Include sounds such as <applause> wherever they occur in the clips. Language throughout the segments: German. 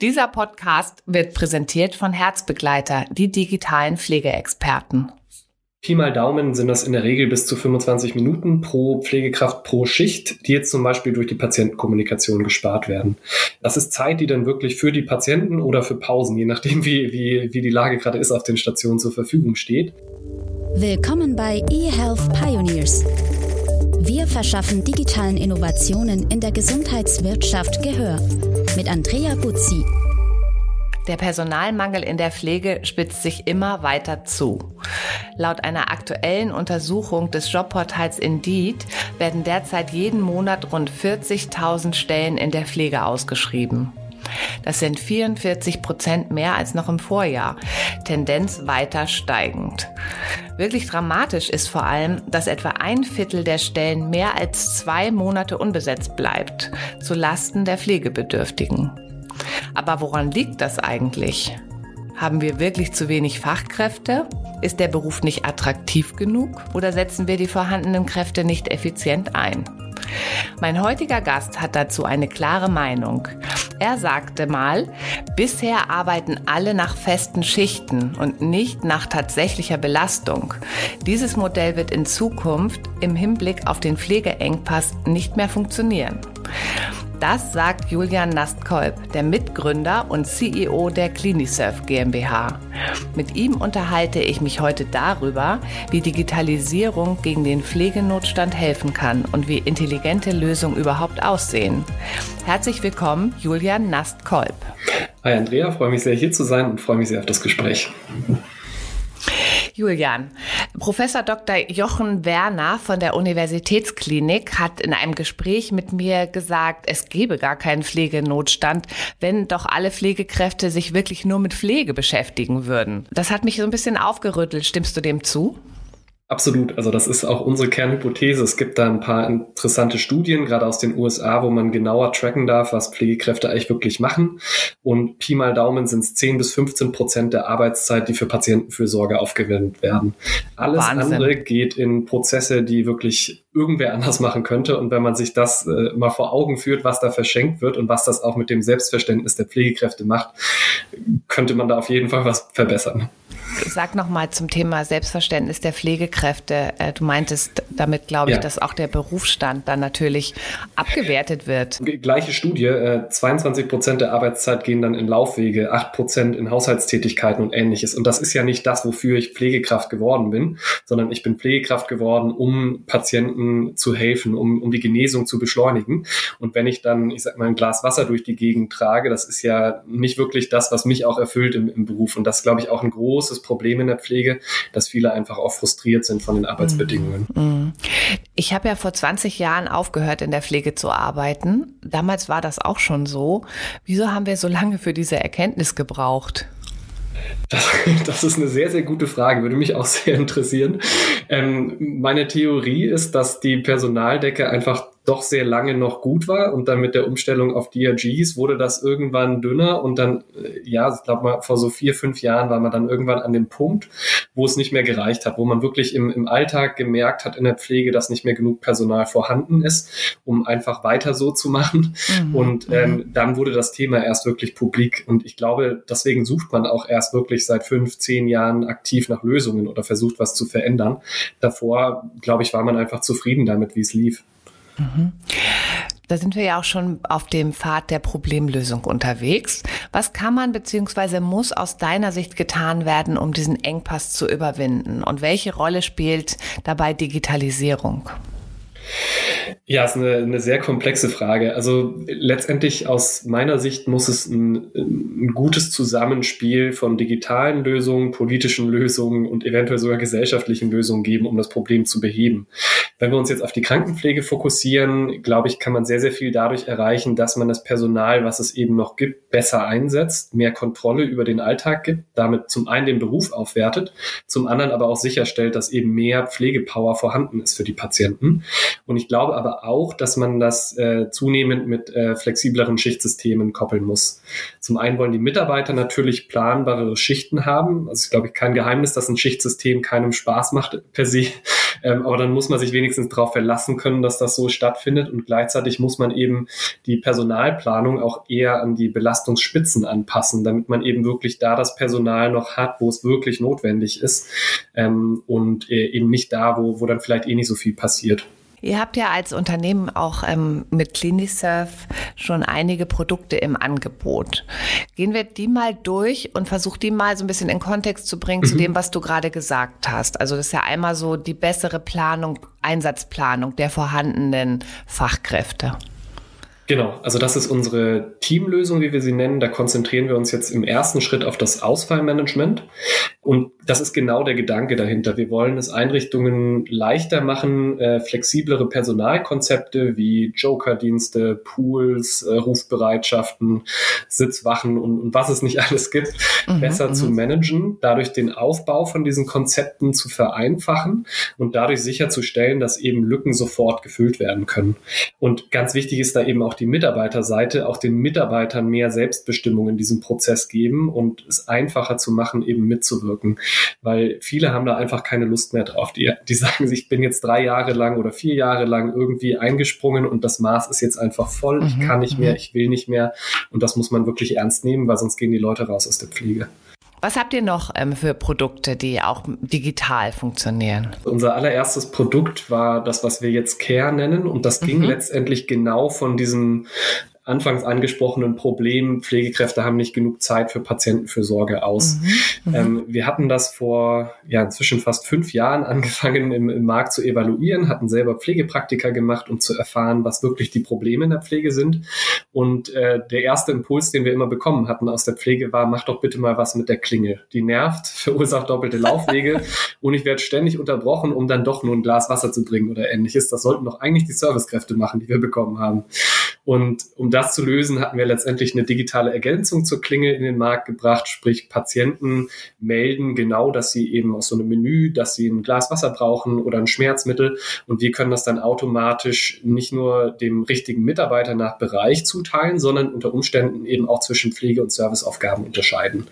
Dieser Podcast wird präsentiert von Herzbegleiter, die digitalen Pflegeexperten. Pi mal Daumen sind das in der Regel bis zu 25 Minuten pro Pflegekraft pro Schicht, die jetzt zum Beispiel durch die Patientenkommunikation gespart werden. Das ist Zeit, die dann wirklich für die Patienten oder für Pausen, je nachdem wie, wie, wie die Lage gerade ist, auf den Stationen zur Verfügung steht. Willkommen bei eHealth Pioneers. Wir verschaffen digitalen Innovationen in der Gesundheitswirtschaft Gehör. Mit Andrea Buzzi. Der Personalmangel in der Pflege spitzt sich immer weiter zu. Laut einer aktuellen Untersuchung des Jobportals Indeed werden derzeit jeden Monat rund 40.000 Stellen in der Pflege ausgeschrieben. Das sind 44 Prozent mehr als noch im Vorjahr. Tendenz weiter steigend. Wirklich dramatisch ist vor allem, dass etwa ein Viertel der Stellen mehr als zwei Monate unbesetzt bleibt, zu Lasten der Pflegebedürftigen. Aber woran liegt das eigentlich? Haben wir wirklich zu wenig Fachkräfte? Ist der Beruf nicht attraktiv genug? Oder setzen wir die vorhandenen Kräfte nicht effizient ein? Mein heutiger Gast hat dazu eine klare Meinung. Er sagte mal, bisher arbeiten alle nach festen Schichten und nicht nach tatsächlicher Belastung. Dieses Modell wird in Zukunft im Hinblick auf den Pflegeengpass nicht mehr funktionieren. Das sagt Julian Nastkolb, der Mitgründer und CEO der Clinisurf GmbH. Mit ihm unterhalte ich mich heute darüber, wie Digitalisierung gegen den Pflegenotstand helfen kann und wie intelligente Lösungen überhaupt aussehen. Herzlich willkommen, Julian Nastkolb. Hi Andrea, freue mich sehr hier zu sein und freue mich sehr auf das Gespräch. Julian, Professor Dr. Jochen Werner von der Universitätsklinik hat in einem Gespräch mit mir gesagt, es gebe gar keinen Pflegenotstand, wenn doch alle Pflegekräfte sich wirklich nur mit Pflege beschäftigen würden. Das hat mich so ein bisschen aufgerüttelt. Stimmst du dem zu? Absolut. Also das ist auch unsere Kernhypothese. Es gibt da ein paar interessante Studien, gerade aus den USA, wo man genauer tracken darf, was Pflegekräfte eigentlich wirklich machen. Und Pi mal Daumen sind es 10 bis 15 Prozent der Arbeitszeit, die für Patientenfürsorge aufgewendet werden. Alles Wahnsinn. andere geht in Prozesse, die wirklich irgendwer anders machen könnte. Und wenn man sich das äh, mal vor Augen führt, was da verschenkt wird und was das auch mit dem Selbstverständnis der Pflegekräfte macht, könnte man da auf jeden Fall was verbessern. Sag nochmal zum Thema Selbstverständnis der Pflegekräfte. Äh, du meintest damit, glaube ich, ja. dass auch der Berufsstand dann natürlich abgewertet wird. Gleiche Studie, 22 äh, Prozent der Arbeitszeit gehen dann in Laufwege, 8 Prozent in Haushaltstätigkeiten und ähnliches. Und das ist ja nicht das, wofür ich Pflegekraft geworden bin, sondern ich bin Pflegekraft geworden, um Patienten zu helfen, um, um die Genesung zu beschleunigen. Und wenn ich dann, ich sag mal, ein Glas Wasser durch die Gegend trage, das ist ja nicht wirklich das, was mich auch erfüllt im, im Beruf. Und das ist, glaube ich, auch ein großes Problem in der Pflege, dass viele einfach auch frustriert sind von den Arbeitsbedingungen. Mm, mm. Ich habe ja vor 20 Jahren aufgehört, in der Pflege zu arbeiten. Damals war das auch schon so. Wieso haben wir so lange für diese Erkenntnis gebraucht? Das, <laughs> das, ist eine sehr, sehr gute Frage, würde mich auch sehr interessieren. Ähm, meine Theorie ist, dass die Personaldecke einfach doch sehr lange noch gut war und dann mit der Umstellung auf DRGs wurde das irgendwann dünner und dann, äh, ja, ich glaube mal, vor so vier, fünf Jahren war man dann irgendwann an dem Punkt, wo es nicht mehr gereicht hat, wo man wirklich im, im Alltag gemerkt hat in der Pflege, dass nicht mehr genug Personal vorhanden ist, um einfach weiter so zu machen. Mhm. Und ähm, mhm. dann wurde das Thema erst wirklich publik und ich glaube, deswegen sucht man auch erst wirklich seit fünf, zehn Jahren aktiv nach Lösungen oder versucht was zu verändern. Davor, glaube ich, war man einfach zufrieden damit, wie es lief. Da sind wir ja auch schon auf dem Pfad der Problemlösung unterwegs. Was kann man bzw. muss aus deiner Sicht getan werden, um diesen Engpass zu überwinden? Und welche Rolle spielt dabei Digitalisierung? Ja, ist eine, eine sehr komplexe Frage. Also letztendlich aus meiner Sicht muss es ein, ein gutes Zusammenspiel von digitalen Lösungen, politischen Lösungen und eventuell sogar gesellschaftlichen Lösungen geben, um das Problem zu beheben. Wenn wir uns jetzt auf die Krankenpflege fokussieren, glaube ich, kann man sehr, sehr viel dadurch erreichen, dass man das Personal, was es eben noch gibt, besser einsetzt, mehr Kontrolle über den Alltag gibt, damit zum einen den Beruf aufwertet, zum anderen aber auch sicherstellt, dass eben mehr Pflegepower vorhanden ist für die Patienten. Und ich glaube aber auch, dass man das äh, zunehmend mit äh, flexibleren Schichtsystemen koppeln muss. Zum einen wollen die Mitarbeiter natürlich planbarere Schichten haben. Also ich glaube, kein Geheimnis, dass ein Schichtsystem keinem Spaß macht per se. <laughs> Ähm, aber dann muss man sich wenigstens darauf verlassen können, dass das so stattfindet und gleichzeitig muss man eben die Personalplanung auch eher an die Belastungsspitzen anpassen, damit man eben wirklich da das Personal noch hat, wo es wirklich notwendig ist ähm, und äh, eben nicht da, wo, wo dann vielleicht eh nicht so viel passiert. Ihr habt ja als Unternehmen auch ähm, mit CliniSurf schon einige Produkte im Angebot. Gehen wir die mal durch und versuch die mal so ein bisschen in Kontext zu bringen mhm. zu dem, was du gerade gesagt hast. Also das ist ja einmal so die bessere Planung, Einsatzplanung der vorhandenen Fachkräfte. Genau, also das ist unsere Teamlösung, wie wir sie nennen. Da konzentrieren wir uns jetzt im ersten Schritt auf das Ausfallmanagement. Und das ist genau der Gedanke dahinter. Wir wollen es Einrichtungen leichter machen, äh, flexiblere Personalkonzepte wie Jokerdienste, Pools, äh, Rufbereitschaften, Sitzwachen und, und, was es nicht <laughs> alles gibt, mhm, besser zu mhm. managen, dadurch den Aufbau von diesen Konzepten zu vereinfachen und dadurch sicherzustellen, dass eben Lücken sofort gefüllt werden können. Und ganz wichtig ist da eben auch die Mitarbeiterseite, auch den Mitarbeitern mehr Selbstbestimmung in diesem Prozess geben und es einfacher zu machen, eben mitzuwirken. Weil viele haben da einfach keine Lust mehr drauf. Die, die sagen sich, ich bin jetzt drei Jahre lang oder vier Jahre lang irgendwie eingesprungen und das Maß ist jetzt einfach voll. Ich mhm, kann nicht mehr, mhm. ich will nicht mehr. Und das muss man wirklich ernst nehmen, weil sonst gehen die Leute raus aus der Pflege. Was habt ihr noch ähm, für Produkte, die auch digital funktionieren? Unser allererstes Produkt war das, was wir jetzt Care nennen. Und das ging mhm. letztendlich genau von diesem anfangs angesprochenen Problem, Pflegekräfte haben nicht genug Zeit für Patientenfürsorge aus. Mhm, mhm, ähm, wir hatten das vor ja inzwischen fast fünf Jahren angefangen im, im, Markt zu evaluieren, hatten selber Pflegepraktika gemacht, um zu erfahren, was wirklich die Probleme in der Pflege sind. Und äh, der erste Impuls, den wir immer bekommen hatten aus der Pflege, war, mach doch bitte mal was mit der Klinge. Die nervt, <laughs> verursacht doppelte Laufwege und ich werde ständig unterbrochen, um dann doch nur ein Glas Wasser zu bringen oder ähnliches. Das sollten doch eigentlich die Servicekräfte machen, die wir bekommen haben. Und um das zu lösen, hatten wir letztendlich eine digitale Ergänzung zur Klingel in den Markt gebracht, sprich Patienten melden genau, dass sie eben aus so einem Menü, dass sie ein Glas Wasser brauchen oder ein Schmerzmittel und wir können das dann automatisch nicht nur dem richtigen Mitarbeiter nach Bereich zuteilen, sondern unter Umständen eben auch zwischen Pflege- und Serviceaufgaben unterscheiden.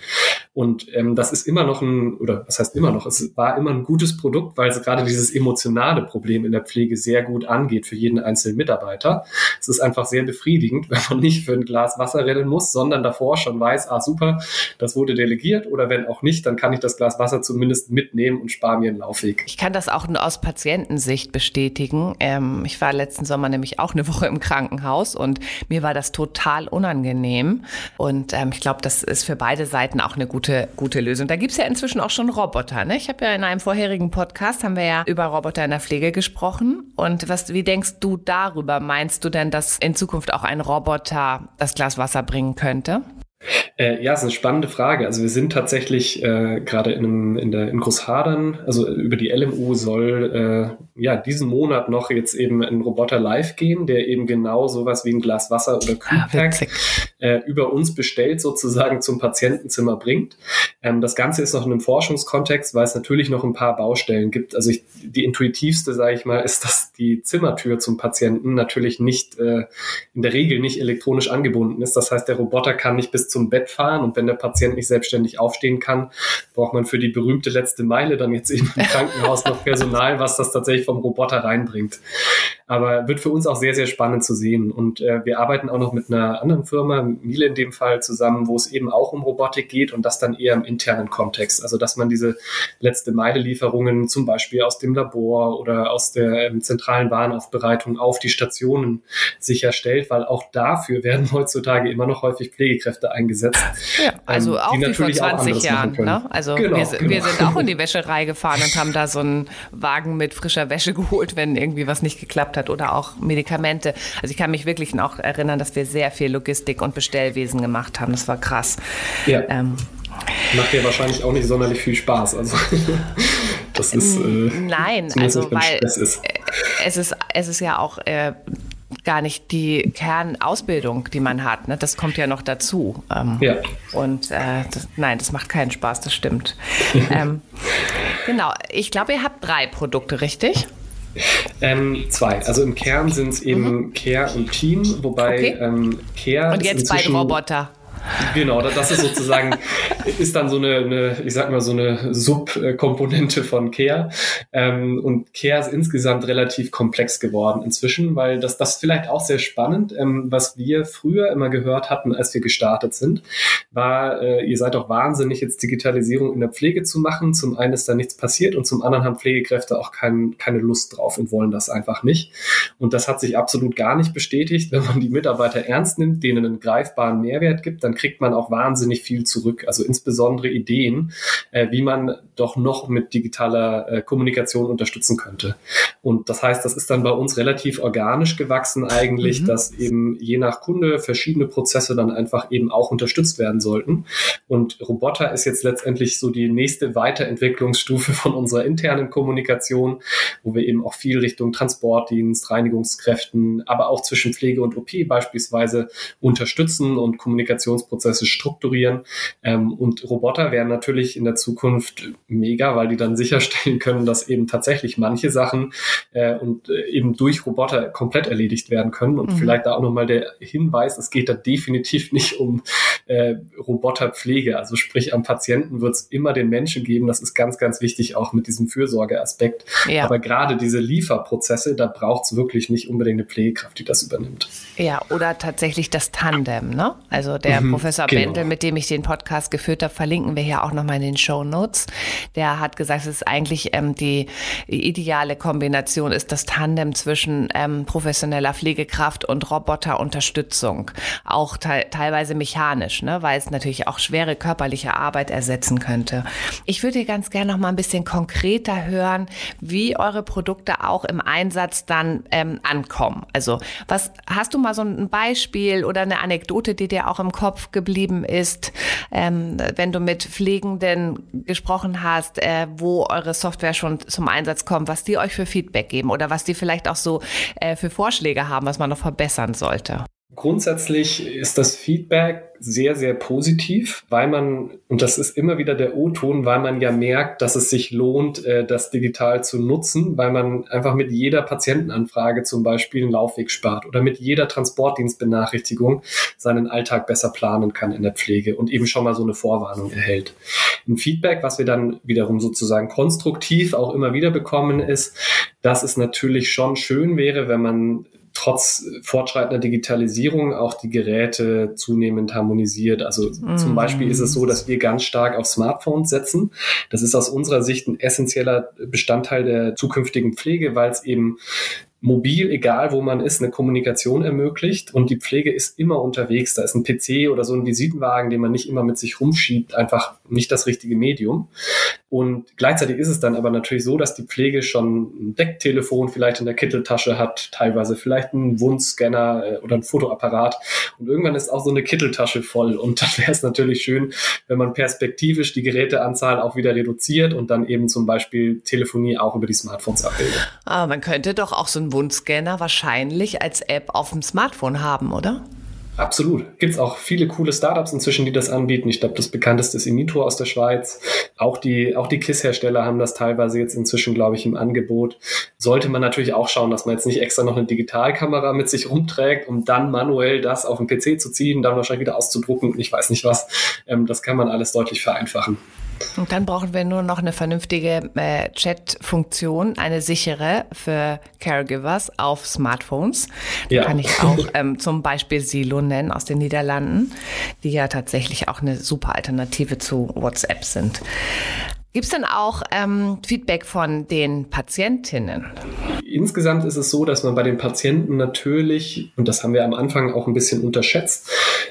Und ähm, das ist immer noch ein, oder was heißt immer noch, es war immer ein gutes Produkt, weil es gerade dieses emotionale Problem in der Pflege sehr gut angeht für jeden einzelnen Mitarbeiter. Es ist einfach sehr befriedigend, wenn man nicht für ein Glas Wasser rennen muss, sondern davor schon weiß, ah super, das wurde delegiert oder wenn auch nicht, dann kann ich das Glas Wasser zumindest mitnehmen und spare mir einen Laufweg. Ich kann das auch nur aus Patientensicht bestätigen. Ähm, ich war letzten Sommer nämlich auch eine <laughs> Woche im Krankenhaus und mir war das total unangenehm. Und ähm, ich glaube, das ist für beide Seiten auch eine gute, gute Lösung. Da gibt es ja inzwischen auch schon Roboter. Ne? Ich habe ja in einem vorherigen Podcast, haben wir ja über Roboter in der Pflege gesprochen. Und was, wie denkst du darüber? Meinst du denn, dass in Zukunft auch ein Roboter das Glas Wasser bringen könnte? Äh, ja, ist eine spannende Frage. Also wir sind tatsächlich äh, gerade in, in, der in Großhadern, also über die LMU soll äh, ja diesen Monat noch jetzt eben ein Roboter live gehen, der eben genau sowas wie ein Glas Wasser oder ah, Kühlpack äh, über uns bestellt sozusagen zum Patientenzimmer bringt. Ähm, das Ganze ist noch in einem Forschungskontext, weil es natürlich noch ein paar Baustellen gibt. Also ich, die intuitivste, sage ich mal, ist, dass die Zimmertür zum Patienten natürlich nicht äh, in der Regel nicht elektronisch angebunden ist. Das heißt, der Roboter kann nicht bis zum Bett fahren und wenn der Patient nicht selbstständig aufstehen kann, braucht man für die berühmte letzte Meile dann jetzt eben im <laughs> Krankenhaus noch Personal, was das tatsächlich vom Roboter reinbringt. Aber wird für uns auch sehr, sehr spannend zu sehen. Und äh, wir arbeiten auch noch mit einer anderen Firma, Miele in dem Fall, zusammen, wo es eben auch um Robotik geht und das dann eher im internen Kontext. Also dass man diese letzte Meile Lieferungen zum Beispiel aus dem Labor oder aus der ähm, zentralen Warenaufbereitung auf die Stationen sicherstellt, weil auch dafür werden heutzutage immer noch häufig Pflegekräfte eingesetzt. Ja, also ähm, auch wie vor 20 Jahren. Ne? Also genau, wir, genau. wir sind auch in die Wäscherei gefahren und haben da so einen Wagen mit frischer Wäsche <laughs> geholt, wenn irgendwie was nicht geklappt hat oder auch Medikamente. Also ich kann mich wirklich auch erinnern, dass wir sehr viel Logistik und Bestellwesen gemacht haben. Das war krass. Ja. Ähm, Macht ja wahrscheinlich auch nicht sonderlich viel Spaß. Also das ist äh, nein, also weil ist. es ist es ist ja auch äh, gar nicht die Kernausbildung, die man hat. Ne? Das kommt ja noch dazu. Ähm, ja. Und äh, das, nein, das macht keinen Spaß, das stimmt. <laughs> ähm, genau, ich glaube, ihr habt drei Produkte, richtig? Ähm, zwei. Also im Kern sind es eben mhm. Care und Team, wobei okay. ähm, Care. Und jetzt beide Roboter. Genau, das ist sozusagen, ist dann so eine, eine, ich sag mal, so eine Subkomponente von Care. Ähm, und Care ist insgesamt relativ komplex geworden inzwischen, weil das, das vielleicht auch sehr spannend, ähm, was wir früher immer gehört hatten, als wir gestartet sind, war, äh, ihr seid doch wahnsinnig, jetzt Digitalisierung in der Pflege zu machen. Zum einen ist da nichts passiert und zum anderen haben Pflegekräfte auch kein, keine Lust drauf und wollen das einfach nicht. Und das hat sich absolut gar nicht bestätigt. Wenn man die Mitarbeiter ernst nimmt, denen einen greifbaren Mehrwert gibt, dann kriegt man auch wahnsinnig viel zurück. Also insbesondere Ideen, äh, wie man doch noch mit digitaler äh, Kommunikation unterstützen könnte. Und das heißt, das ist dann bei uns relativ organisch gewachsen eigentlich, mhm. dass eben je nach Kunde verschiedene Prozesse dann einfach eben auch unterstützt werden sollten. Und Roboter ist jetzt letztendlich so die nächste Weiterentwicklungsstufe von unserer internen Kommunikation, wo wir eben auch viel Richtung Transportdienst, Reinigungskräften, aber auch zwischen Pflege und OP beispielsweise unterstützen und Kommunikationsprozesse strukturieren. Ähm, und Roboter werden natürlich in der Zukunft mega, weil die dann sicherstellen können, dass eben tatsächlich manche Sachen äh, und äh, eben durch Roboter komplett erledigt werden können. Und mhm. vielleicht da auch nochmal der Hinweis, es geht da definitiv nicht um äh, Roboterpflege. Also sprich, am Patienten wird es immer den Menschen geben. Das ist ganz, ganz wichtig, auch mit diesem Fürsorgeaspekt. Ja. Aber gerade diese Lieferprozesse, da braucht es wirklich nicht unbedingt eine Pflegekraft, die das übernimmt. Ja, oder tatsächlich das Tandem, ne? Also der mhm, Professor genau. Bendel, mit dem ich den Podcast geführt habe, verlinken wir hier auch nochmal in den Show Notes. Der hat gesagt, es ist eigentlich ähm, die ideale Kombination ist das Tandem zwischen ähm, professioneller Pflegekraft und Roboterunterstützung. Auch te teilweise mechanisch, ne? weil es natürlich auch schwere körperliche Arbeit ersetzen könnte. Ich würde ganz gerne noch mal ein bisschen konkreter hören, wie eure Produkte auch im Einsatz dann ähm, ankommen. Also was hast du mal so ein Beispiel oder eine Anekdote, die dir auch im Kopf geblieben ist, ähm, wenn du mit Pflegenden gesprochen hast, äh, wo eure Software schon zum Einsatz kommt, was die euch für Feedback geben oder was die vielleicht auch so äh, für Vorschläge haben, was man noch verbessern sollte? Grundsätzlich ist das Feedback sehr, sehr positiv, weil man, und das ist immer wieder der O-Ton, weil man ja merkt, dass es sich lohnt, äh, das digital zu nutzen, weil man einfach mit jeder Patientenanfrage zum Beispiel einen Laufweg spart oder mit jeder Transportdienstbenachrichtigung seinen Alltag besser planen kann in der Pflege und eben schon mal so eine Vorwarnung erhält. Ein Feedback, was wir dann wiederum sozusagen konstruktiv auch immer wieder bekommen, ist, dass es natürlich schon schön wäre, wenn man trotz fortschreitender Digitalisierung auch die Geräte zunehmend harmonisiert. Also mm. zum Beispiel ist es so, dass wir ganz stark auf Smartphones setzen. Das ist aus unserer Sicht ein essentieller Bestandteil der zukünftigen Pflege, weil es eben mobil, egal wo man ist, eine Kommunikation ermöglicht und die Pflege ist immer unterwegs. Da ist ein PC oder so ein Visitenwagen, den man nicht immer mit sich rumschiebt, einfach nicht das richtige Medium. Und gleichzeitig ist es dann aber natürlich so, dass die Pflege schon ein Decktelefon vielleicht in der Kitteltasche hat, teilweise vielleicht einen Wundscanner äh, oder ein Fotoapparat. Und irgendwann ist auch so eine Kitteltasche voll. Und dann wäre es natürlich schön, wenn man perspektivisch die Geräteanzahl auch wieder reduziert und dann eben zum Beispiel Telefonie auch über die Smartphones abbildet. Aber man könnte doch auch so einen Wundscanner wahrscheinlich als App auf dem Smartphone haben, oder? Absolut. Gibt es auch viele coole Startups inzwischen, die das anbieten. Ich glaube, das bekannteste ist Inito aus der Schweiz. Auch die, auch die KISS-Hersteller haben das teilweise jetzt inzwischen, glaube ich, im Angebot. Sollte man natürlich auch schauen, dass man jetzt nicht extra noch eine Digitalkamera mit sich rumträgt, um dann manuell das auf den PC zu ziehen, dann wahrscheinlich wieder auszudrucken. Ich weiß nicht was. Ähm, das kann man alles deutlich vereinfachen. Und dann brauchen wir nur noch eine vernünftige äh, Chat-Funktion, eine sichere für Caregivers auf Smartphones. Ja. kann ich auch ähm, zum Beispiel Silo nennen aus den Niederlanden, die ja tatsächlich auch eine super Alternative zu WhatsApp sind. Gibt es denn auch ähm, Feedback von den Patientinnen? Insgesamt ist es so, dass man bei den Patienten natürlich, und das haben wir am Anfang auch ein bisschen unterschätzt,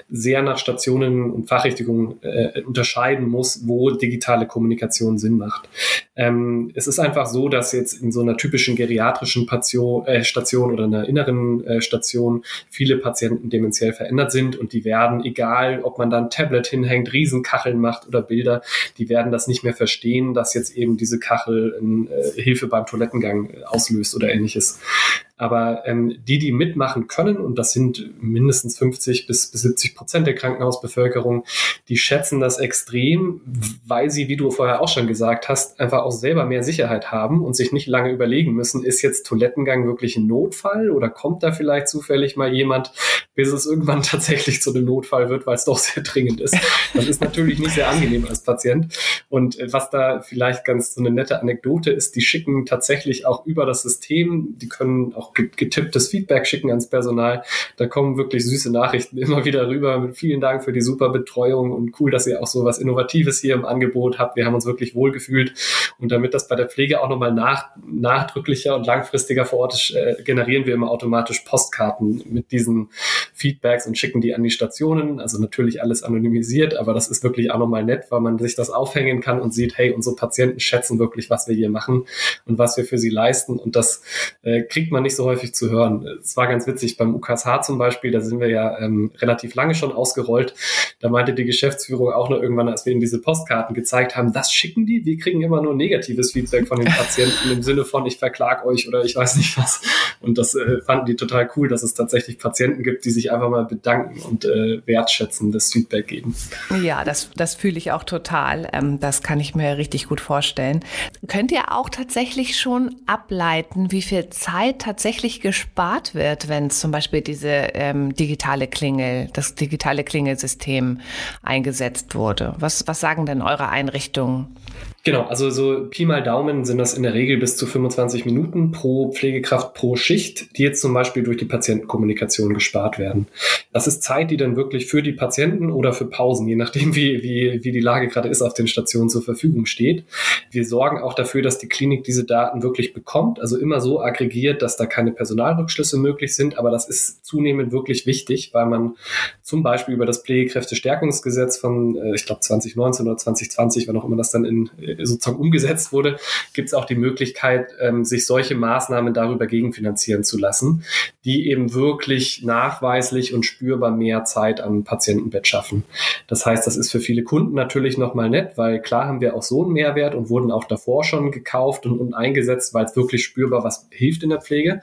sehr nach Stationen und Fachrichtungen äh, unterscheiden muss, wo digitale Kommunikation Sinn macht. Ähm, es ist einfach so, dass jetzt in so einer typischen geriatrischen Patio, äh, Station oder einer inneren äh, Station viele Patienten dementiell verändert sind und die werden, egal ob man da ein Tablet hinhängt, Riesenkacheln macht oder Bilder, die werden das nicht mehr verstehen, dass jetzt eben diese Kachel äh, Hilfe beim Toilettengang äh, auslöst oder ähnliches. Aber ähm, die, die mitmachen können, und das sind mindestens 50 bis, bis 70 Prozent der Krankenhausbevölkerung, die schätzen das extrem, weil sie, wie du vorher auch schon gesagt hast, einfach auch selber mehr Sicherheit haben und sich nicht lange überlegen müssen, ist jetzt Toilettengang wirklich ein Notfall oder kommt da vielleicht zufällig mal jemand, bis es irgendwann <laughs> tatsächlich zu einem Notfall wird, weil es doch sehr dringend ist. Das ist natürlich nicht sehr angenehm als Patient. Und äh, was da vielleicht ganz so eine nette Anekdote ist, die schicken tatsächlich auch über das System, die können auch getipptes Feedback schicken ans Personal. Da kommen wirklich süße Nachrichten <laughs> immer wieder rüber. Mit vielen Dank für die super Betreuung und cool, dass ihr auch so was Innovatives hier im Angebot habt. Wir haben uns wirklich wohl gefühlt. Und damit das bei der Pflege auch nochmal nach, nachdrücklicher und langfristiger vor Ort ist, äh, generieren wir immer automatisch Postkarten mit diesen Feedbacks und schicken die an die Stationen. Also natürlich alles anonymisiert, aber das ist wirklich auch nochmal nett, weil man sich das aufhängen kann und sieht, hey, unsere Patienten schätzen wirklich, was wir hier machen und was wir für sie leisten. Und das äh, kriegt man nicht so häufig zu hören. Es war ganz witzig beim UKSH zum Beispiel, da sind wir ja ähm, relativ lange schon ausgerollt. Da meinte die Geschäftsführung auch noch irgendwann, als wir ihnen diese Postkarten gezeigt haben, das schicken die. Wir kriegen immer nur negatives Feedback von den Patienten im Sinne von, ich verklag euch oder ich weiß nicht was. Und das äh, fanden die total cool, dass es tatsächlich Patienten gibt, die sich einfach mal bedanken und äh, wertschätzendes Feedback geben. Ja, das, das fühle ich auch total. Ähm, das kann ich mir richtig gut vorstellen. Könnt ihr auch tatsächlich schon ableiten, wie viel Zeit tatsächlich gespart wird, wenn zum Beispiel diese ähm, digitale Klingel, das digitale Klingelsystem eingesetzt wurde? Was, was sagen denn eure Einrichtungen? Genau, also so Pi mal Daumen sind das in der Regel bis zu 25 Minuten pro Pflegekraft pro Schicht, die jetzt zum Beispiel durch die Patientenkommunikation gespart werden. Das ist Zeit, die dann wirklich für die Patienten oder für Pausen, je nachdem wie, wie, wie die Lage gerade ist, auf den Stationen zur Verfügung steht. Wir sorgen auch dafür, dass die Klinik diese Daten wirklich bekommt, also immer so aggregiert, dass da keine Personalrückschlüsse möglich sind, aber das ist zunehmend wirklich wichtig, weil man zum Beispiel über das Pflegekräftestärkungsgesetz von, äh, ich glaube 2019 oder 2020, wann auch immer das dann in sozusagen umgesetzt wurde, gibt es auch die Möglichkeit, ähm, sich solche Maßnahmen darüber gegenfinanzieren zu lassen, die eben wirklich nachweislich und spürbar mehr Zeit am Patientenbett schaffen. Das heißt, das ist für viele Kunden natürlich nochmal nett, weil klar haben wir auch so einen Mehrwert und wurden auch davor schon gekauft und, und eingesetzt, weil es wirklich spürbar was hilft in der Pflege.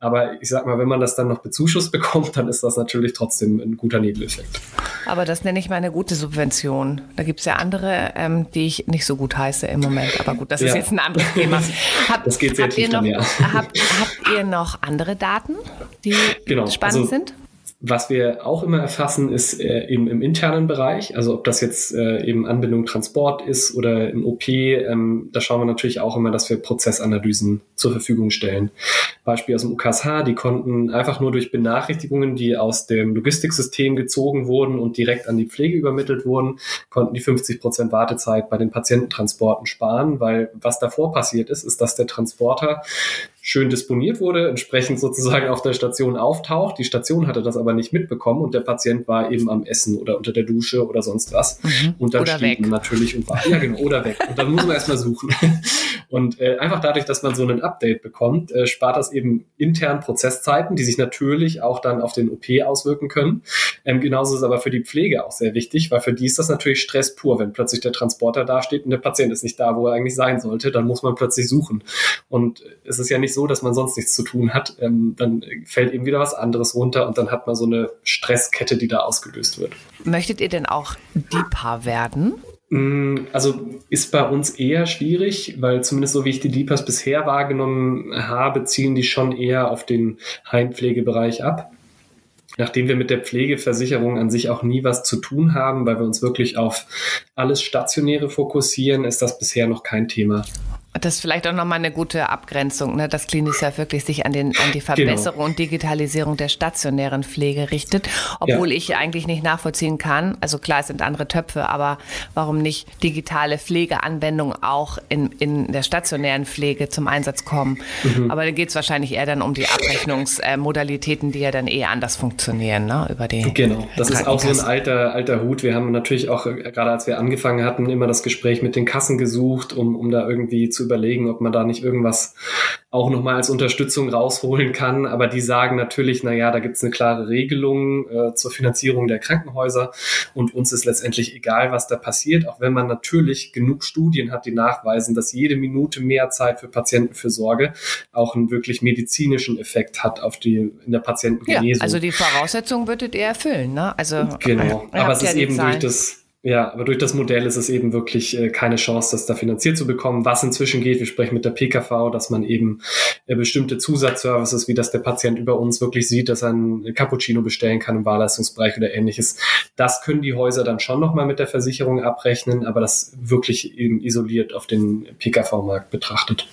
Aber ich sag mal, wenn man das dann noch bezuschusst bekommt, dann ist das natürlich trotzdem ein guter Nebeleffekt. Aber das nenne ich mal eine gute Subvention. Da gibt es ja andere, ähm, die ich nicht so gut heiße im Moment. Aber gut, das ja. ist jetzt ein anderes Thema. <laughs> Hab, das geht sehr tief noch, dann, ja. habt, habt ihr noch andere Daten, die genau. spannend also, sind? Was wir auch immer erfassen, ist äh, eben im internen Bereich, also ob das jetzt äh, eben Anbindung Transport ist oder im OP, ähm, da schauen wir natürlich auch immer, dass wir Prozessanalysen zur Verfügung stellen. Beispiel aus dem UKSH, die konnten einfach nur durch Benachrichtigungen, die aus dem Logistiksystem gezogen wurden und direkt an die Pflege übermittelt wurden, konnten die 50 Prozent Wartezeit bei den Patiententransporten sparen, weil was davor passiert ist, ist, dass der Transporter schön disponiert wurde, entsprechend sozusagen auf der Station auftaucht. Die Station hatte das aber nicht mitbekommen und der Patient war eben am Essen oder unter der Dusche oder sonst was. Mhm. Und dann oder steht natürlich und war, ja genau, oder weg. Und dann muss man erstmal suchen. <laughs> Und äh, einfach dadurch, dass man so ein Update bekommt, äh, spart das eben intern Prozesszeiten, die sich natürlich auch dann auf den OP auswirken können. Ähm, genauso ist es aber für die Pflege auch sehr wichtig, weil für die ist das natürlich Stress pur, wenn plötzlich der Transporter dasteht und der Patient ist nicht da, wo er eigentlich sein sollte, dann muss man plötzlich suchen. Und es ist ja nicht so, dass man sonst nichts zu tun hat. Ähm, dann fällt eben wieder was anderes runter und dann hat man so eine Stresskette, die da ausgelöst wird. Möchtet ihr denn auch DIPA werden? Mm, also ist bei uns eher schwierig, weil zumindest so wie ich die Deepers bisher wahrgenommen habe, zielen die schon eher auf den Heimpflegebereich ab. Nachdem wir mit der Pflegeversicherung an sich auch nie was zu tun haben, weil wir uns wirklich auf alles Stationäre fokussieren, ist das bisher noch kein Thema. Das ist vielleicht auch nochmal eine gute Abgrenzung, ne, dass Klinis ja wirklich sich an, den, an die genau. Verbesserung genau. und Digitalisierung der stationären Pflege richtet, obwohl ja. ich eigentlich nicht nachvollziehen kann, also klar, es sind andere Töpfe, aber warum nicht digitale Pflegeanwendungen auch in, in der stationären Pflege zum Einsatz kommen. Mhm. Aber da geht es wahrscheinlich eher dann um die Abrechnungsmodalitäten, die ja dann eher anders funktionieren, ne, über die Genau, das ist auch so ein alter, alter Hut. Wir haben natürlich auch, äh, gerade als wir angefangen hatten, immer das Gespräch mit den Kassen gesucht, um, um da irgendwie zu zu überlegen, ob man da nicht irgendwas auch nochmal als Unterstützung rausholen kann. Aber die sagen natürlich, na ja, da gibt es eine klare Regelung äh, zur Finanzierung der Krankenhäuser und uns ist letztendlich egal, was da passiert, auch wenn man natürlich genug Studien hat, die nachweisen, dass jede Minute mehr Zeit für Patientenfürsorge auch einen wirklich medizinischen Effekt hat auf die in der Patientengenesung. Ja, also die Voraussetzungen würdet ihr erfüllen, ne? Also genau, aber es ist eben Zahlen. durch das ja, aber durch das Modell ist es eben wirklich äh, keine Chance, das da finanziert zu bekommen. Was inzwischen geht, wir sprechen mit der PKV, dass man eben äh, bestimmte Zusatzservices, wie das der Patient über uns wirklich sieht, dass er ein Cappuccino bestellen kann im Wahlleistungsbereich oder ähnliches. Das können die Häuser dann schon nochmal mit der Versicherung abrechnen, aber das wirklich eben isoliert auf den PKV-Markt betrachtet.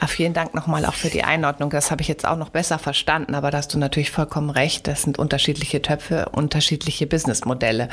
Ah, vielen Dank nochmal auch für die Einordnung. Das habe ich jetzt auch noch besser verstanden, aber da hast du natürlich vollkommen recht. Das sind unterschiedliche Töpfe, unterschiedliche Businessmodelle.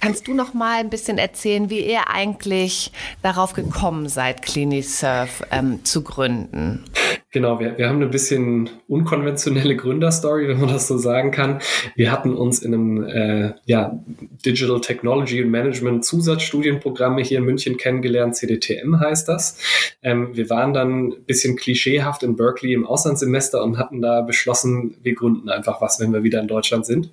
Kannst du noch mal ein bisschen erzählen, wie ihr eigentlich darauf gekommen seid, Clinisurf ähm, zu gründen? Genau, wir, wir haben eine bisschen unkonventionelle Gründerstory, wenn man das so sagen kann. Wir hatten uns in einem äh, ja, Digital Technology and Management Zusatzstudienprogramm hier in München kennengelernt. CDTM heißt das. Ähm, wir waren dann ein bisschen klischeehaft in Berkeley im Auslandssemester und hatten da beschlossen, wir gründen einfach was, wenn wir wieder in Deutschland sind.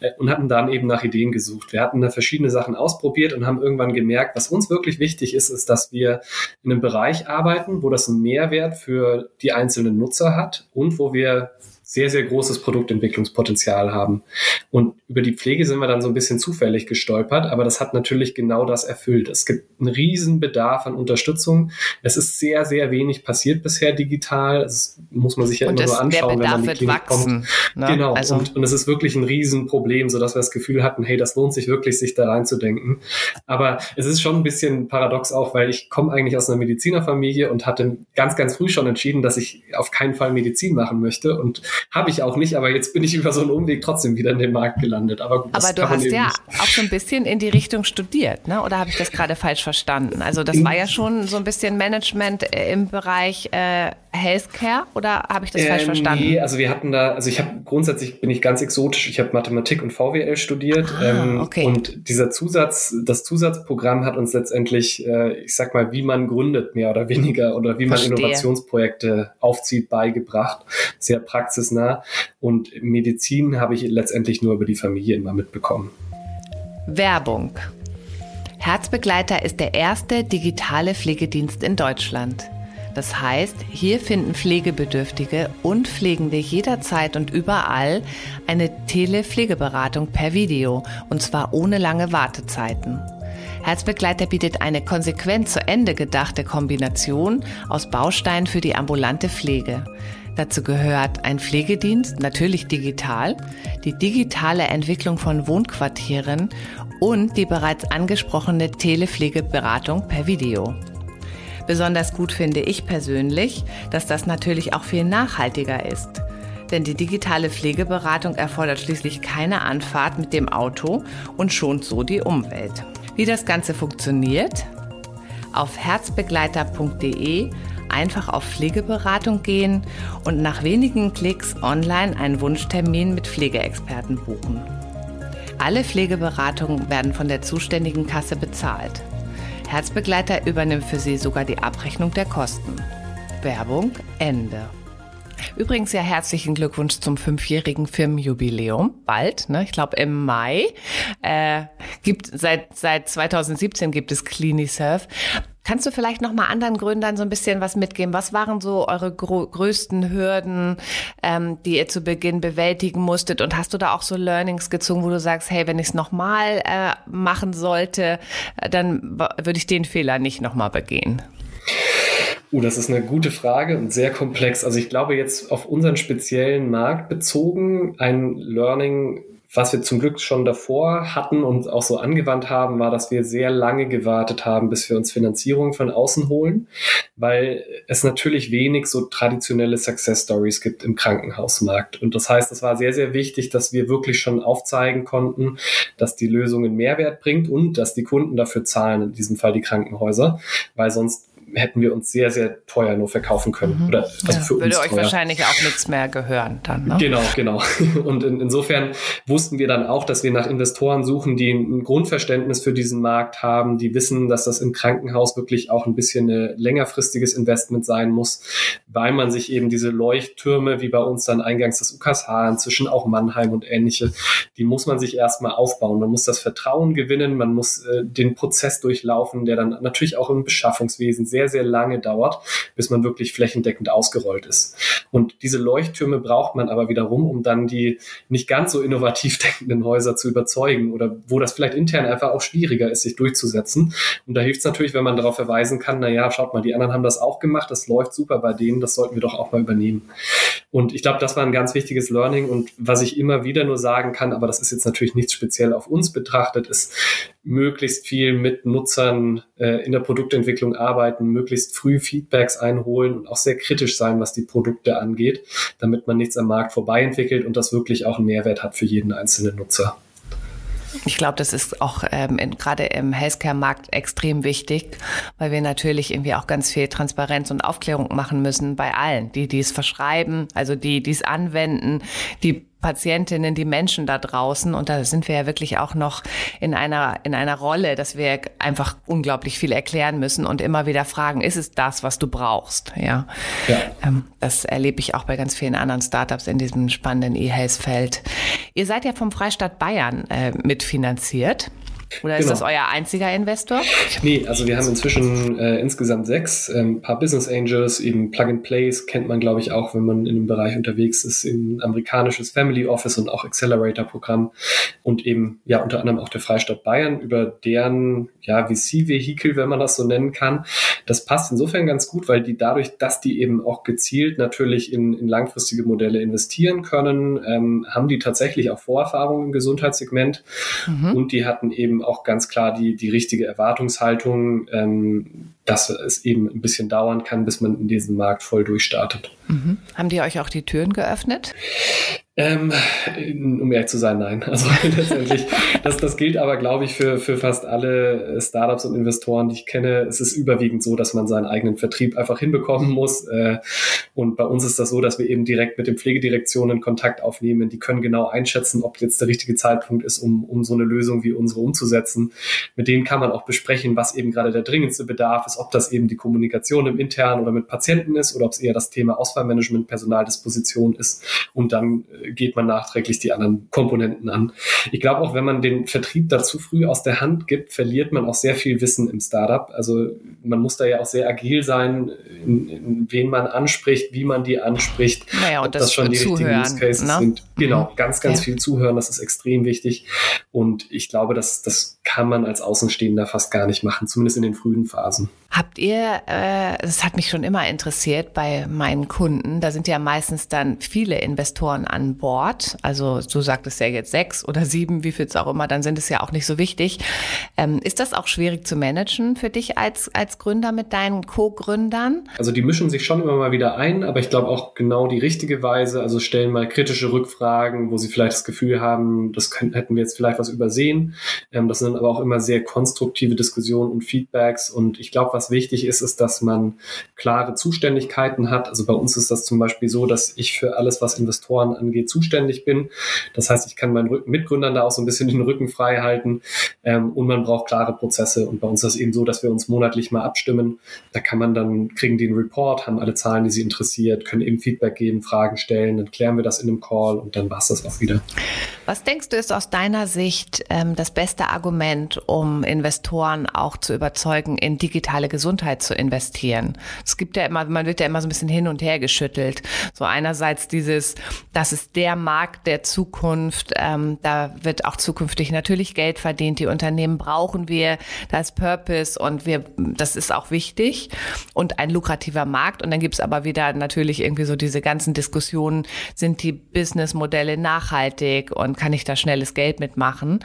Äh, und hatten dann eben nach Ideen gesucht. Wir hatten da verschiedene Sachen ausprobiert und haben irgendwann gemerkt, was uns wirklich wichtig ist, ist, dass wir in einem Bereich arbeiten, wo das einen Mehrwert für die einzelnen Nutzer hat und wo wir sehr, sehr großes Produktentwicklungspotenzial haben. Und über die Pflege sind wir dann so ein bisschen zufällig gestolpert, aber das hat natürlich genau das erfüllt. Es gibt einen riesen Bedarf an Unterstützung. Es ist sehr, sehr wenig passiert bisher digital. Das muss man sich ja und immer nur anschauen, wenn man in die Klinik wachsen, kommt. Ne? Genau. Also. Und, und es ist wirklich ein Riesenproblem, sodass wir das Gefühl hatten, hey, das lohnt sich wirklich, sich da reinzudenken. Aber es ist schon ein bisschen paradox auch, weil ich komme eigentlich aus einer Medizinerfamilie und hatte ganz, ganz früh schon entschieden, dass ich auf keinen Fall Medizin machen möchte und habe ich auch nicht, aber jetzt bin ich über so einen Umweg trotzdem wieder in den Markt gelandet. Aber, gut, aber du hast ja nicht. auch so ein bisschen in die Richtung studiert, ne? oder habe ich das gerade falsch verstanden? Also das war ja schon so ein bisschen Management äh, im Bereich äh, Healthcare oder habe ich das äh, falsch verstanden? Nee, also wir hatten da, also ich habe grundsätzlich bin ich ganz exotisch, ich habe Mathematik und VWL studiert ah, ähm, okay. und dieser Zusatz, das Zusatzprogramm hat uns letztendlich, äh, ich sag mal, wie man gründet mehr oder weniger oder wie man Verstehe. Innovationsprojekte aufzieht, beigebracht. Sehr praxisnah und Medizin habe ich letztendlich nur über die Familie immer mitbekommen. Werbung. Herzbegleiter ist der erste digitale Pflegedienst in Deutschland. Das heißt, hier finden Pflegebedürftige und Pflegende jederzeit und überall eine Telepflegeberatung per Video und zwar ohne lange Wartezeiten. Herzbegleiter bietet eine konsequent zu Ende gedachte Kombination aus Bausteinen für die ambulante Pflege. Dazu gehört ein Pflegedienst, natürlich digital, die digitale Entwicklung von Wohnquartieren und die bereits angesprochene Telepflegeberatung per Video. Besonders gut finde ich persönlich, dass das natürlich auch viel nachhaltiger ist. Denn die digitale Pflegeberatung erfordert schließlich keine Anfahrt mit dem Auto und schont so die Umwelt. Wie das Ganze funktioniert? Auf herzbegleiter.de einfach auf Pflegeberatung gehen und nach wenigen Klicks online einen Wunschtermin mit Pflegeexperten buchen. Alle Pflegeberatungen werden von der zuständigen Kasse bezahlt. Herzbegleiter übernimmt für Sie sogar die Abrechnung der Kosten. Werbung Ende. Übrigens ja herzlichen Glückwunsch zum fünfjährigen Firmenjubiläum. Bald, ne? ich glaube im Mai. Äh, gibt seit seit 2017 gibt es CliniSurf. Kannst du vielleicht noch mal anderen Gründern so ein bisschen was mitgeben? Was waren so eure größten Hürden, ähm, die ihr zu Beginn bewältigen musstet? Und hast du da auch so Learnings gezogen, wo du sagst, hey, wenn ich es noch mal äh, machen sollte, äh, dann würde ich den Fehler nicht noch mal begehen? Uh, das ist eine gute Frage und sehr komplex. Also ich glaube jetzt auf unseren speziellen Markt bezogen, ein Learning was wir zum Glück schon davor hatten und auch so angewandt haben, war, dass wir sehr lange gewartet haben, bis wir uns Finanzierung von außen holen, weil es natürlich wenig so traditionelle Success Stories gibt im Krankenhausmarkt. Und das heißt, es war sehr, sehr wichtig, dass wir wirklich schon aufzeigen konnten, dass die Lösung einen Mehrwert bringt und dass die Kunden dafür zahlen, in diesem Fall die Krankenhäuser, weil sonst hätten wir uns sehr, sehr teuer nur verkaufen können. Mhm. Oder also ja, für würde uns euch teuer. wahrscheinlich auch nichts mehr gehören dann. Ne? Genau, genau. <laughs> Und in, insofern wussten wir dann auch, dass wir nach Investoren suchen, die ein Grundverständnis für diesen Markt haben, die wissen, dass das im Krankenhaus wirklich auch ein bisschen ein längerfristiges Investment sein muss, weil man sich eben diese Leuchttürme, wie bei uns dann eingangs das UKSH, inzwischen auch Mannheim und ähnliche, die muss man sich erstmal aufbauen. Man muss das Vertrauen gewinnen, man muss äh, den Prozess durchlaufen, der dann natürlich auch im Beschaffungswesen sehr, sehr lange dauert, bis man wirklich flächendeckend ausgerollt ist. Und diese Leuchttürme braucht man aber wiederum, um dann die nicht ganz so innovativ <laughs> denkenden Häuser zu überzeugen oder wo das vielleicht intern einfach auch schwieriger ist, sich durchzusetzen. Und da hilft es natürlich, wenn man darauf verweisen kann, na ja, schaut mal, die anderen haben das auch gemacht, das läuft super bei denen, das sollten wir doch auch mal übernehmen. Und ich glaube, das war ein ganz wichtiges Learning und was ich immer wieder nur sagen kann, aber das ist jetzt natürlich nichts speziell auf uns betrachtet, ist möglichst viel mit Nutzern äh, in der Produktentwicklung arbeiten, möglichst früh Feedbacks einholen und auch sehr kritisch sein, was die Produkte angeht, damit man nichts am Markt vorbei entwickelt und das wirklich auch einen Mehrwert hat für jeden einzelnen Nutzer. Ich glaube, das ist auch ähm, gerade im Healthcare-Markt extrem wichtig, weil wir natürlich irgendwie auch ganz viel Transparenz und Aufklärung machen müssen bei allen, die, die es verschreiben, also die, die es anwenden, die Patientinnen, die Menschen da draußen. Und da sind wir ja wirklich auch noch in einer, in einer Rolle, dass wir einfach unglaublich viel erklären müssen und immer wieder fragen, ist es das, was du brauchst? Ja. ja. Ähm, das erlebe ich auch bei ganz vielen anderen Startups in diesem spannenden E-Health-Feld. Ihr seid ja vom Freistaat Bayern äh, mitfinanziert. Oder ist genau. das euer einziger Investor? Nee, also wir haben inzwischen äh, insgesamt sechs, ein ähm, paar Business Angels, eben Plug-and-Plays kennt man, glaube ich, auch, wenn man in dem Bereich unterwegs ist, ein amerikanisches Family Office und auch Accelerator-Programm und eben ja unter anderem auch der Freistaat Bayern, über deren ja VC-Vehikel, wenn man das so nennen kann. Das passt insofern ganz gut, weil die dadurch, dass die eben auch gezielt natürlich in, in langfristige Modelle investieren können, ähm, haben die tatsächlich auch Vorerfahrungen im Gesundheitssegment mhm. und die hatten eben auch ganz klar die, die richtige Erwartungshaltung, ähm, dass es eben ein bisschen dauern kann, bis man in diesen Markt voll durchstartet. Mhm. Haben die euch auch die Türen geöffnet? Ähm, um ehrlich zu sein, nein. <laughs> Also letztendlich, das, das gilt aber, glaube ich, für, für fast alle Startups und Investoren, die ich kenne. Es ist überwiegend so, dass man seinen eigenen Vertrieb einfach hinbekommen muss. Äh, und bei uns ist das so, dass wir eben direkt mit den Pflegedirektionen Kontakt aufnehmen. Die können genau einschätzen, ob jetzt der richtige Zeitpunkt ist, um, um so eine Lösung wie unsere umzusetzen. Mit denen kann man auch besprechen, was eben gerade der dringendste Bedarf ist, ob das eben die Kommunikation im Internen oder mit Patienten ist oder ob es eher das Thema Ausfallmanagement, Personaldisposition ist. Und dann äh, geht man nachträglich die anderen Komponenten an. Ich glaube auch, wenn man den Vertrieb da zu früh aus der Hand gibt, verliert man auch sehr viel Wissen im Startup. Also man muss da ja auch sehr agil sein, in, in wen man anspricht, wie man die anspricht. Naja, und das, das schon die zuhören, richtigen Use Cases ne? sind. Genau, mhm. ganz, ganz ja. viel zuhören, das ist extrem wichtig. Und ich glaube, das, das kann man als Außenstehender fast gar nicht machen, zumindest in den frühen Phasen. Habt ihr, äh, das hat mich schon immer interessiert bei meinen Kunden, da sind ja meistens dann viele Investoren an Bord. Also du sagtest ja jetzt sechs oder sieben, wie viel es auch immer, dann sind es ja auch nicht so wichtig. Ähm, ist das auch schwierig zu managen für dich als, als Gründer mit deinen Co-Gründern? Also die mischen sich schon immer mal wieder ein, aber ich glaube auch genau die richtige Weise. Also stellen mal kritische Rückfragen, wo sie vielleicht das Gefühl haben, das könnten, hätten wir jetzt vielleicht was übersehen. Ähm, das sind aber auch immer sehr konstruktive Diskussionen und Feedbacks. Und ich glaube, was wichtig ist, ist, dass man klare Zuständigkeiten hat. Also bei uns ist das zum Beispiel so, dass ich für alles, was Investoren angeht, zuständig bin. Das heißt, ich kann meinen Mitgründern da auch so ein bisschen <laughs> den Rücken frei halten ähm, und man braucht klare Prozesse. Und bei uns ist das eben so, dass wir uns monatlich mal abstimmen. Da kann man dann, kriegen die einen Report, haben alle Zahlen, die sie interessiert, können eben Feedback geben, Fragen stellen, dann klären wir das in einem Call und dann war es das auch wieder. Was denkst du ist aus deiner Sicht ähm, das beste Argument, um Investoren auch zu überzeugen, in digitale Gesundheit zu investieren? Es gibt ja immer, man wird ja immer so ein bisschen hin und her geschüttelt. So einerseits dieses, das ist der Markt der Zukunft. Ähm, da wird auch zukünftig natürlich Geld verdient. Die Unternehmen brauchen wir. Da ist Purpose und wir, das ist auch wichtig und ein lukrativer Markt. Und dann gibt's aber wieder natürlich irgendwie so diese ganzen Diskussionen, sind die Businessmodelle nachhaltig und kann ich da schnelles Geld mitmachen?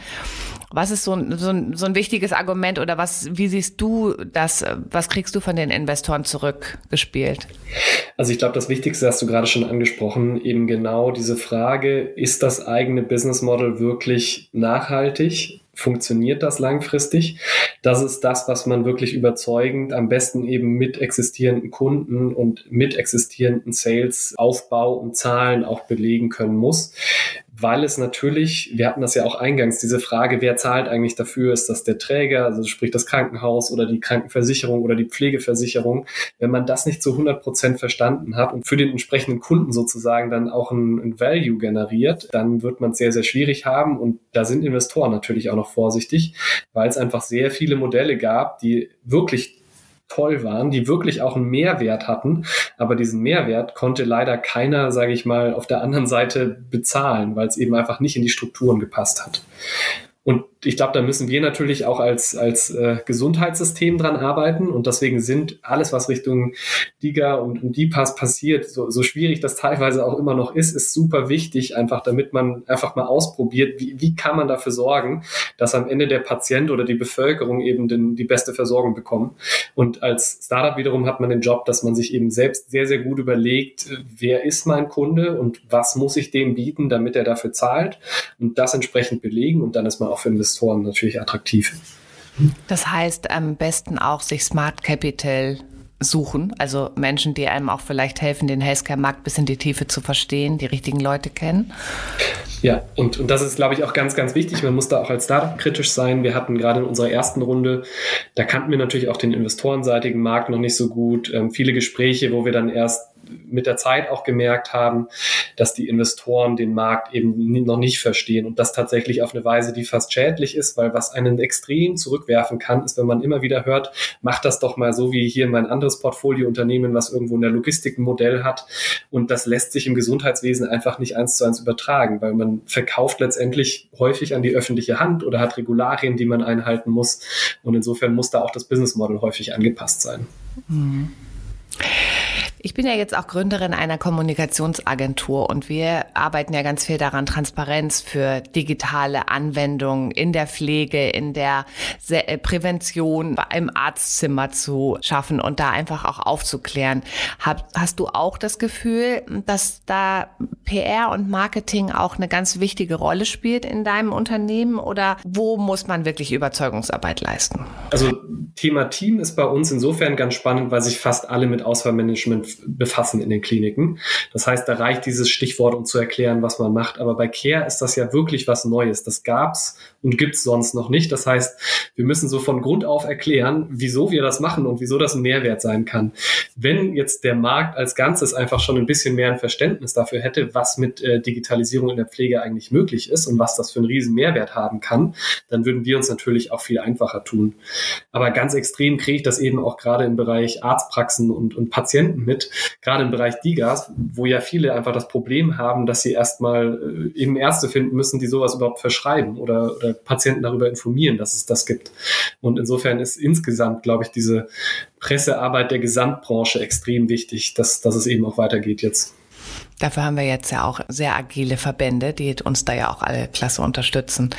Was ist so ein, so ein, so ein wichtiges Argument oder was, wie siehst du das, was kriegst du von den Investoren zurückgespielt? Also ich glaube, das Wichtigste hast du gerade schon angesprochen, eben genau diese Frage, ist das eigene Business Model wirklich nachhaltig? funktioniert das langfristig. Das ist das, was man wirklich überzeugend am besten eben mit existierenden Kunden und mit existierenden Sales Aufbau und Zahlen auch belegen können muss weil es natürlich, wir hatten das ja auch eingangs, diese Frage, wer zahlt eigentlich dafür? Ist das der Träger, also sprich das Krankenhaus oder die Krankenversicherung oder die Pflegeversicherung? Wenn man das nicht zu 100 Prozent verstanden hat und für den entsprechenden Kunden sozusagen dann auch ein, ein Value generiert, dann wird man es sehr, sehr schwierig haben und da sind Investoren natürlich auch noch vorsichtig, weil es einfach sehr viele Modelle gab, die wirklich toll waren, die wirklich auch einen Mehrwert hatten. Aber diesen Mehrwert konnte leider keiner, sage ich mal, auf der anderen Seite bezahlen, weil es eben einfach nicht in die Strukturen gepasst hat. Und ich glaube, da müssen wir natürlich auch als, als äh, Gesundheitssystem dran arbeiten. Und deswegen sind alles, was Richtung DIGA und, und DIPAS passiert, so, so schwierig das teilweise auch immer noch ist, ist super wichtig, einfach damit man einfach mal ausprobiert, wie, wie kann man dafür sorgen, dass am Ende der Patient oder die Bevölkerung eben den, die beste Versorgung bekommen. Und als Startup wiederum hat man den Job, dass man sich eben selbst sehr, sehr gut überlegt, wer ist mein Kunde und was muss ich dem bieten, damit er dafür zahlt und das entsprechend belegen. Und dann ist man auch für Investoren natürlich attraktiv. Das heißt, am besten auch sich Smart Capital suchen, also Menschen, die einem auch vielleicht helfen, den Healthcare-Markt bis in die Tiefe zu verstehen, die richtigen Leute kennen. Ja, und, und das ist, glaube ich, auch ganz, ganz wichtig. Man muss da auch als Startup kritisch sein. Wir hatten gerade in unserer ersten Runde, da kannten wir natürlich auch den investorenseitigen Markt noch nicht so gut. Ähm, viele Gespräche, wo wir dann erst mit der Zeit auch gemerkt haben, dass die Investoren den Markt eben noch nicht verstehen und das tatsächlich auf eine Weise, die fast schädlich ist, weil was einen extrem zurückwerfen kann, ist, wenn man immer wieder hört, mach das doch mal so wie hier mein anderes Portfoliounternehmen, was irgendwo in der Logistik ein Modell hat und das lässt sich im Gesundheitswesen einfach nicht eins zu eins übertragen, weil man verkauft letztendlich häufig an die öffentliche Hand oder hat Regularien, die man einhalten muss und insofern muss da auch das Business Model häufig angepasst sein. Mhm. Ich bin ja jetzt auch Gründerin einer Kommunikationsagentur und wir arbeiten ja ganz viel daran, Transparenz für digitale Anwendungen in der Pflege, in der äh, Prävention im Arztzimmer zu schaffen und da einfach auch aufzuklären. Hast du auch das Gefühl, dass da PR und Marketing auch eine ganz wichtige Rolle spielt in deinem Unternehmen oder wo muss man wirklich Überzeugungsarbeit leisten? Also Thema Team ist bei uns insofern ganz spannend, weil sich fast alle mit Auswahlmanagement befassen in den Kliniken. Das heißt, da reicht dieses Stichwort, um zu erklären, was man macht. Aber bei Care ist das ja wirklich was Neues. Das gab's und gibt's sonst noch nicht. Das heißt, wir müssen so von Grund auf erklären, wieso wir das machen und wieso das ein Mehrwert sein kann. Wenn jetzt der Markt als Ganzes einfach schon ein bisschen mehr ein Verständnis dafür hätte, was mit äh, Digitalisierung in der Pflege eigentlich möglich ist und was das für einen riesen Mehrwert haben kann, dann würden wir uns natürlich auch viel einfacher tun. Aber ganz extrem kriege ich das eben auch gerade im Bereich Arztpraxen und, und Patienten mit, gerade im Bereich Digas, wo ja viele einfach das Problem haben, dass sie erstmal äh, eben Ärzte finden müssen, die sowas überhaupt verschreiben oder, oder Patienten darüber informieren, dass es das gibt. Und insofern ist insgesamt, glaube ich, diese Pressearbeit der Gesamtbranche extrem wichtig, dass, dass es eben auch weitergeht jetzt. Dafür haben wir jetzt ja auch sehr agile Verbände, die uns da ja auch alle klasse unterstützen.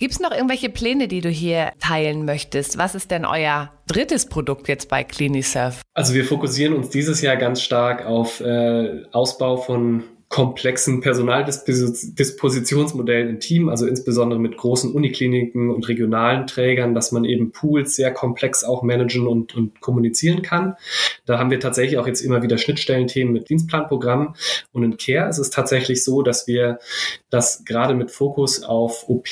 Gibt es noch irgendwelche Pläne, die du hier teilen möchtest? Was ist denn euer drittes Produkt jetzt bei CliniSurf? Also wir fokussieren uns dieses Jahr ganz stark auf äh, Ausbau von komplexen Personaldispositionsmodellen im Team, also insbesondere mit großen Unikliniken und regionalen Trägern, dass man eben Pools sehr komplex auch managen und, und kommunizieren kann. Da haben wir tatsächlich auch jetzt immer wieder Schnittstellenthemen mit Dienstplanprogrammen. Und in Care ist es tatsächlich so, dass wir das gerade mit Fokus auf OP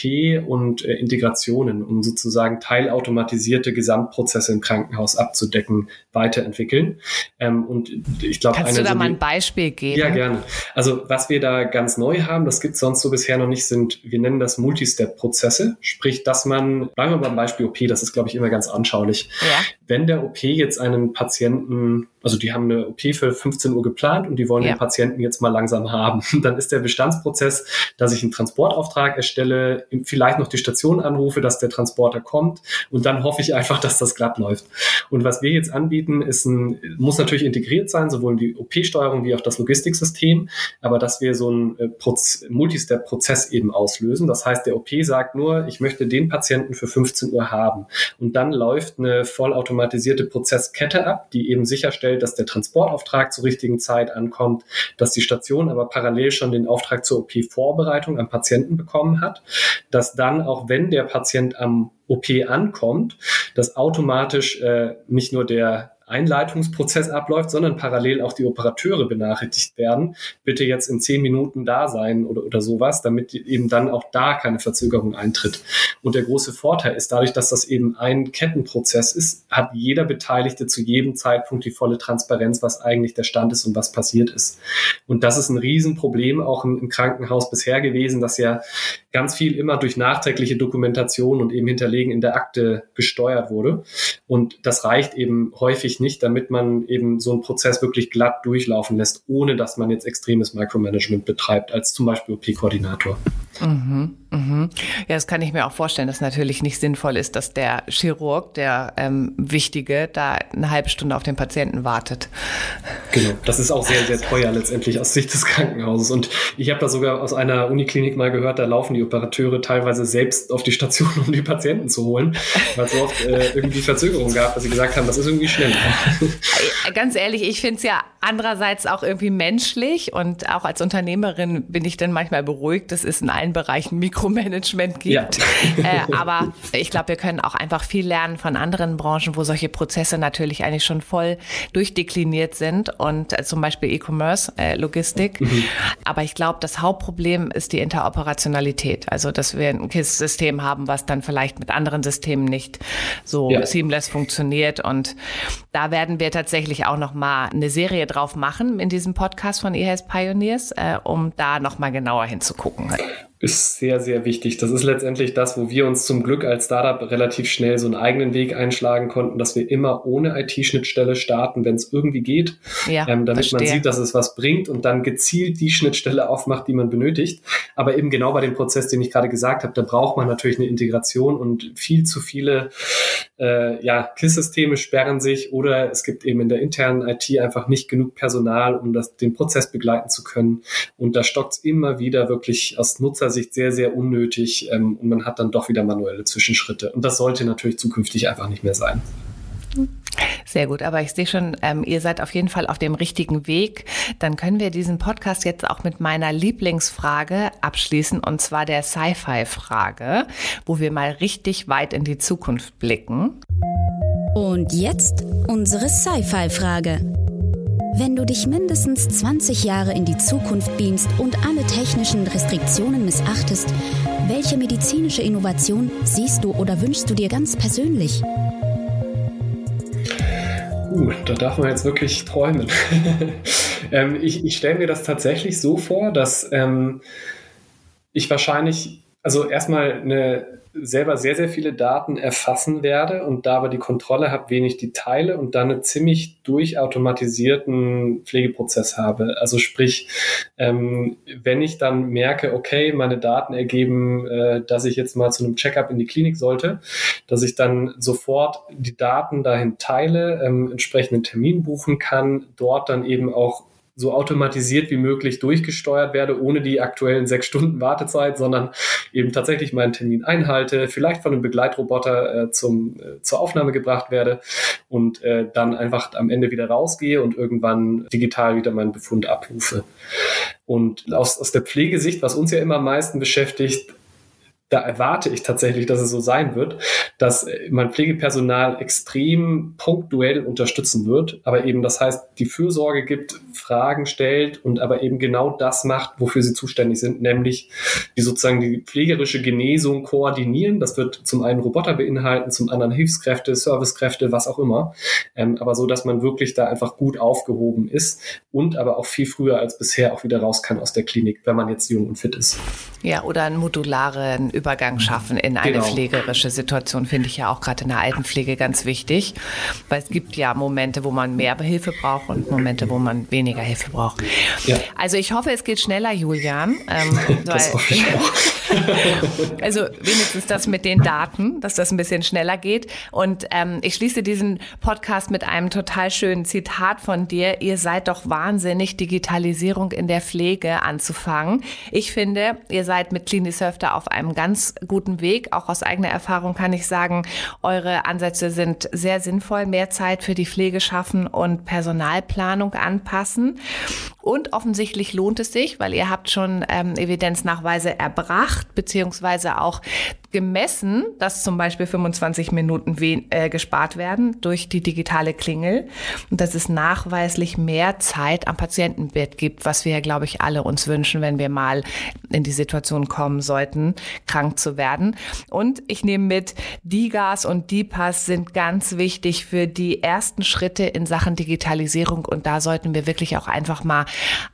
und äh, Integrationen, um sozusagen teilautomatisierte Gesamtprozesse im Krankenhaus abzudecken, weiterentwickeln. Ähm, und ich glaube, kannst du da mal ein Beispiel geben? Ja, gerne. Also was wir da ganz neu haben, das gibt es sonst so bisher noch nicht, sind, wir nennen das Multistep-Prozesse, sprich, dass man, bleiben wir beim Beispiel OP, das ist, glaube ich, immer ganz anschaulich. Ja. Wenn der OP jetzt einen Patienten also die haben eine OP für 15 Uhr geplant und die wollen ja. den Patienten jetzt mal langsam haben. <laughs> Dann ist der Bestandsprozess, dass ich einen Transportauftrag erstelle, vielleicht noch die Station anrufe, dass der Transporter kommt und dann hoffe ich einfach, <laughs> dass das glatt läuft. Und was wir jetzt anbieten, ist ein, muss natürlich integriert sein, sowohl die OP-Steuerung wie auch das Logistiksystem, aber dass wir so einen äh, Multistep-Prozess eben auslösen. Das heißt, der OP sagt nur, ich möchte den Patienten für 15 Uhr haben. Und dann läuft eine vollautomatisierte Prozesskette ab, die eben sicherstellt, sicherstellt, dass der Transportauftrag zur richtigen Zeit ankommt, dass die Station aber parallel schon den Auftrag zur OP-Vorbereitung am Patienten bekommen hat, dass dann auch wenn der Patient am OP ankommt, dass automatisch äh, nicht nur der Einleitungsprozess abläuft, sondern parallel auch die Operateure benachrichtigt werden. Bitte jetzt in zehn Minuten da sein oder, oder sowas, damit eben dann auch da keine Verzögerung eintritt. Und der große Vorteil ist dadurch, dass das eben ein Kettenprozess ist, hat jeder Beteiligte zu jedem Zeitpunkt die volle Transparenz, was eigentlich der Stand ist und was passiert ist. Und das ist ein Riesenproblem auch im, im Krankenhaus bisher gewesen, dass ja ganz viel immer durch nachträgliche Dokumentation und eben Hinterlegen in der Akte gesteuert wurde. Und das reicht eben häufig nicht, damit man eben so einen Prozess wirklich glatt durchlaufen lässt, ohne dass man jetzt extremes Micromanagement betreibt, als zum Beispiel OP-Koordinator. Mhm, mhm. Ja, das kann ich mir auch vorstellen, dass natürlich nicht sinnvoll ist, dass der Chirurg, der ähm, Wichtige, da eine halbe Stunde auf den Patienten wartet. Genau, das ist auch sehr, sehr teuer letztendlich aus Sicht des Krankenhauses. Und ich habe da sogar aus einer Uniklinik mal gehört, da laufen die Operateure teilweise selbst auf die Station, um die Patienten zu holen, weil es so oft äh, irgendwie Verzögerungen gab, dass sie gesagt haben, das ist irgendwie schnell. Ganz ehrlich, ich finde es ja andererseits auch irgendwie menschlich und auch als Unternehmerin bin ich dann manchmal beruhigt, dass es in allen Bereichen Mikromanagement gibt. Ja. <laughs> Äh, aber ich glaube, wir können auch einfach viel lernen von anderen Branchen, wo solche Prozesse natürlich eigentlich schon voll durchdekliniert sind und äh, zum Beispiel E-Commerce, äh, Logistik. Mhm. Aber ich glaube, das Hauptproblem ist die Interoperationalität. Also, dass wir ein KISS-System haben, was dann vielleicht mit anderen Systemen nicht so ja. seamless funktioniert. Und da werden wir tatsächlich auch noch mal eine Serie drauf machen in diesem Podcast von eHealth Pioneers, äh, um da noch mal genauer hinzugucken ist sehr, sehr wichtig. Das ist letztendlich das, wo wir uns zum Glück als Startup relativ schnell so einen eigenen Weg einschlagen konnten, dass wir immer ohne IT-Schnittstelle starten, wenn es irgendwie geht, ja, ähm, damit verstehe. man sieht, dass es was bringt und dann gezielt die Schnittstelle aufmacht, die man benötigt. Aber eben genau bei dem Prozess, den ich gerade gesagt habe, da braucht man natürlich eine Integration und viel zu viele äh, ja, KISS-Systeme sperren sich oder es gibt eben in der internen IT einfach nicht genug Personal, um das, den Prozess begleiten zu können. Und da stockt es immer wieder wirklich aus Nutzersicht sehr, sehr unnötig ähm, und man hat dann doch wieder manuelle Zwischenschritte. Und das sollte natürlich zukünftig einfach nicht mehr sein. Sehr gut, aber ich sehe schon, ähm, ihr seid auf jeden Fall auf dem richtigen Weg. Dann können wir diesen Podcast jetzt auch mit meiner Lieblingsfrage abschließen, und zwar der Sci-Fi-Frage, wo wir mal richtig weit in die Zukunft blicken. Und jetzt unsere Sci-Fi-Frage. Wenn du dich mindestens 20 Jahre in die Zukunft beamst und alle technischen Restriktionen missachtest, welche medizinische Innovation siehst du oder wünschst du dir ganz persönlich? Uh, da darf man jetzt wirklich träumen. <laughs> ähm, ich ich stelle mir das tatsächlich so vor, dass ähm, ich wahrscheinlich, also erstmal eine selber sehr, sehr viele Daten erfassen werde und da aber die Kontrolle habe, wen ich die teile und dann einen ziemlich durchautomatisierten Pflegeprozess habe. Also sprich, ähm, wenn ich dann merke, okay, meine Daten ergeben, äh, dass ich jetzt mal zu einem Checkup in die Klinik sollte, dass ich dann sofort die Daten dahin teile, ähm, entsprechenden Termin buchen kann, dort dann eben auch so automatisiert wie möglich durchgesteuert werde, ohne die aktuellen sechs Stunden Wartezeit, sondern eben tatsächlich meinen Termin einhalte, vielleicht von einem Begleitroboter äh, zum, äh, zur Aufnahme gebracht werde und äh, dann einfach am Ende wieder rausgehe und irgendwann digital wieder meinen Befund abrufe. Und aus, aus der Pflegesicht, was uns ja immer am meisten beschäftigt, da erwarte ich tatsächlich, dass es so sein wird, dass mein Pflegepersonal extrem punktuell unterstützen wird, aber eben das heißt, die Fürsorge gibt, Fragen stellt und aber eben genau das macht, wofür sie zuständig sind, nämlich die sozusagen die pflegerische Genesung koordinieren. Das wird zum einen Roboter beinhalten, zum anderen Hilfskräfte, Servicekräfte, was auch immer, ähm, aber so, dass man wirklich da einfach gut aufgehoben ist und aber auch viel früher als bisher auch wieder raus kann aus der Klinik, wenn man jetzt jung und fit ist. Ja, oder einen modularen Übergang schaffen in eine genau. pflegerische Situation, finde ich ja auch gerade in der Altenpflege ganz wichtig, weil es gibt ja Momente, wo man mehr Hilfe braucht und Momente, wo man weniger Hilfe braucht. Ja. Also ich hoffe, es geht schneller, Julian. Ähm, <laughs> das hoffe ich auch. <laughs> <laughs> also wenigstens das mit den Daten, dass das ein bisschen schneller geht. Und ähm, ich schließe diesen Podcast mit einem total schönen Zitat von dir. Ihr seid doch wahnsinnig, Digitalisierung in der Pflege anzufangen. Ich finde, ihr seid mit CliniSurf da auf einem ganz guten Weg. Auch aus eigener Erfahrung kann ich sagen, eure Ansätze sind sehr sinnvoll. Mehr Zeit für die Pflege schaffen und Personalplanung anpassen. Und offensichtlich lohnt es sich, weil ihr habt schon ähm, Evidenznachweise erbracht, beziehungsweise auch gemessen, dass zum Beispiel 25 Minuten äh, gespart werden durch die digitale Klingel und dass es nachweislich mehr Zeit am Patientenbett gibt, was wir, glaube ich, alle uns wünschen, wenn wir mal in die Situation kommen sollten, krank zu werden. Und ich nehme mit, DIGAS und DIPAS sind ganz wichtig für die ersten Schritte in Sachen Digitalisierung und da sollten wir wirklich auch einfach mal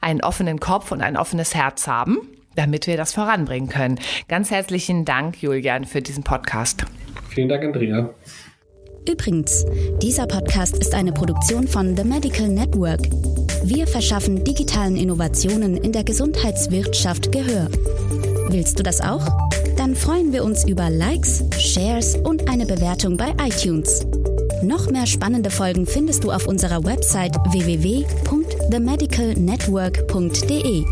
einen offenen Kopf und ein offenes Herz haben damit wir das voranbringen können. Ganz herzlichen Dank, Julian, für diesen Podcast. Vielen Dank, Andrea. Übrigens, dieser Podcast ist eine Produktion von The Medical Network. Wir verschaffen digitalen Innovationen in der Gesundheitswirtschaft Gehör. Willst du das auch? Dann freuen wir uns über Likes, Shares und eine Bewertung bei iTunes. Noch mehr spannende Folgen findest du auf unserer Website www.themedicalnetwork.de.